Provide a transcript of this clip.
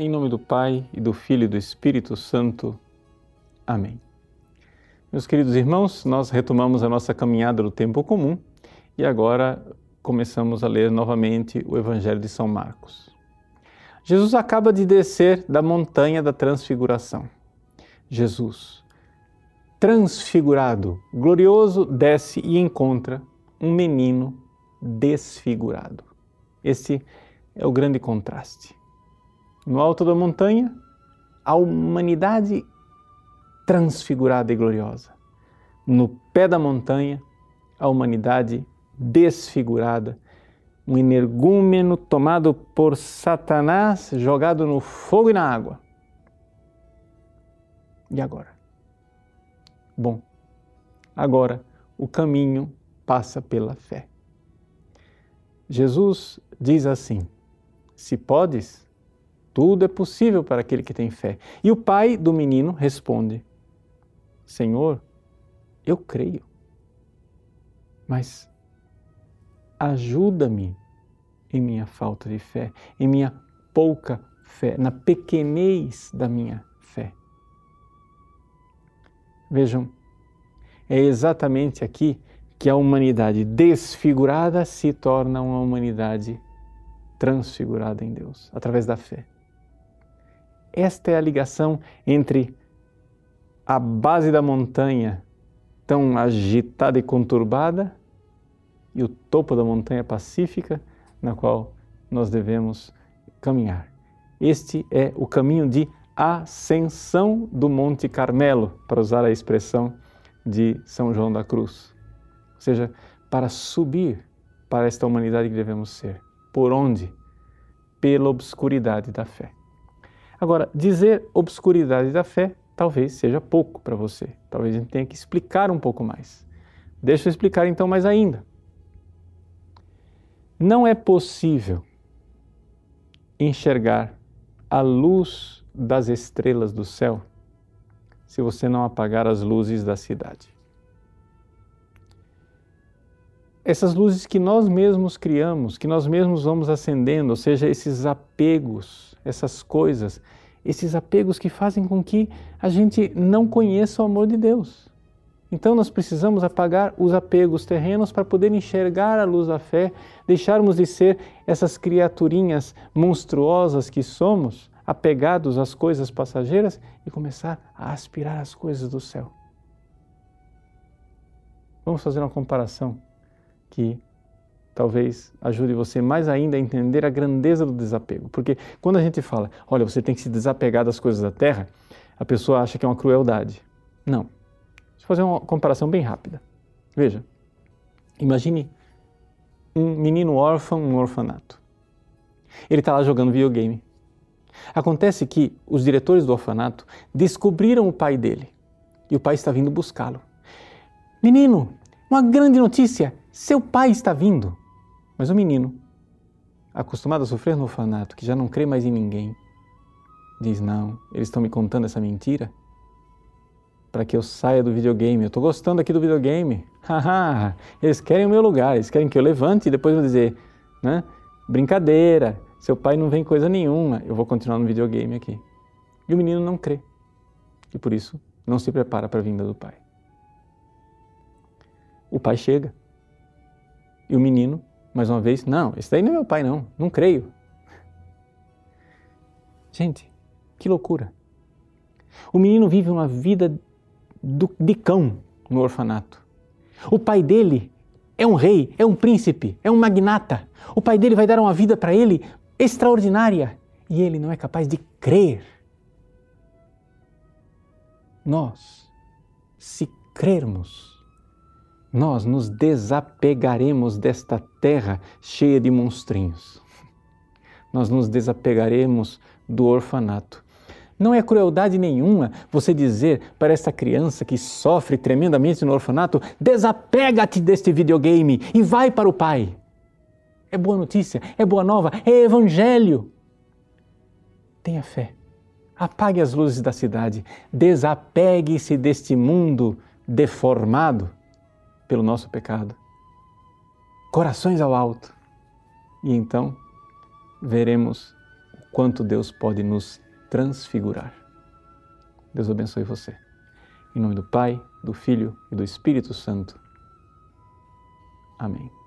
Em nome do Pai e do Filho e do Espírito Santo. Amém. Meus queridos irmãos, nós retomamos a nossa caminhada do tempo comum e agora começamos a ler novamente o Evangelho de São Marcos. Jesus acaba de descer da montanha da transfiguração. Jesus, transfigurado, glorioso, desce e encontra um menino desfigurado. Esse é o grande contraste. No alto da montanha, a humanidade transfigurada e gloriosa. No pé da montanha, a humanidade desfigurada, um energúmeno tomado por Satanás, jogado no fogo e na água. E agora? Bom, agora o caminho passa pela fé. Jesus diz assim: Se podes, tudo é possível para aquele que tem fé. E o pai do menino responde: Senhor, eu creio, mas ajuda-me em minha falta de fé, em minha pouca fé, na pequenez da minha fé. Vejam, é exatamente aqui que a humanidade desfigurada se torna uma humanidade transfigurada em Deus, através da fé. Esta é a ligação entre a base da montanha, tão agitada e conturbada, e o topo da montanha pacífica, na qual nós devemos caminhar. Este é o caminho de ascensão do Monte Carmelo, para usar a expressão de São João da Cruz ou seja, para subir para esta humanidade que devemos ser. Por onde? Pela obscuridade da fé. Agora, dizer obscuridade da fé talvez seja pouco para você. Talvez a gente tenha que explicar um pouco mais. Deixa eu explicar então mais ainda. Não é possível enxergar a luz das estrelas do céu se você não apagar as luzes da cidade essas luzes que nós mesmos criamos, que nós mesmos vamos acendendo, ou seja, esses apegos, essas coisas, esses apegos que fazem com que a gente não conheça o amor de Deus. Então nós precisamos apagar os apegos terrenos para poder enxergar a luz da fé, deixarmos de ser essas criaturinhas monstruosas que somos, apegados às coisas passageiras e começar a aspirar as coisas do céu. Vamos fazer uma comparação que talvez ajude você mais ainda a entender a grandeza do desapego. Porque quando a gente fala, olha, você tem que se desapegar das coisas da terra, a pessoa acha que é uma crueldade. Não. Deixa eu fazer uma comparação bem rápida. Veja, imagine um menino órfão num orfanato. Ele está lá jogando videogame. Acontece que os diretores do orfanato descobriram o pai dele e o pai está vindo buscá-lo. Menino, uma grande notícia! Seu pai está vindo. Mas o menino, acostumado a sofrer no orfanato, que já não crê mais em ninguém, diz: Não, eles estão me contando essa mentira para que eu saia do videogame. Eu estou gostando aqui do videogame. Haha, eles querem o meu lugar, eles querem que eu levante e depois vou dizer: né? Brincadeira, seu pai não vem coisa nenhuma, eu vou continuar no videogame aqui. E o menino não crê. E por isso não se prepara para a vinda do pai. O pai chega e o menino, mais uma vez, não, esse daí não é meu pai, não, não creio. Gente, que loucura. O menino vive uma vida do, de cão no orfanato. O pai dele é um rei, é um príncipe, é um magnata. O pai dele vai dar uma vida para ele extraordinária e ele não é capaz de crer. Nós, se crermos, nós nos desapegaremos desta terra cheia de monstrinhos. Nós nos desapegaremos do orfanato. Não é crueldade nenhuma você dizer para essa criança que sofre tremendamente no orfanato: desapega-te deste videogame e vai para o pai. É boa notícia, é boa nova, é evangelho. Tenha fé. Apague as luzes da cidade, desapegue-se deste mundo deformado pelo nosso pecado. Corações ao alto. E então veremos o quanto Deus pode nos transfigurar. Deus abençoe você. Em nome do Pai, do Filho e do Espírito Santo. Amém.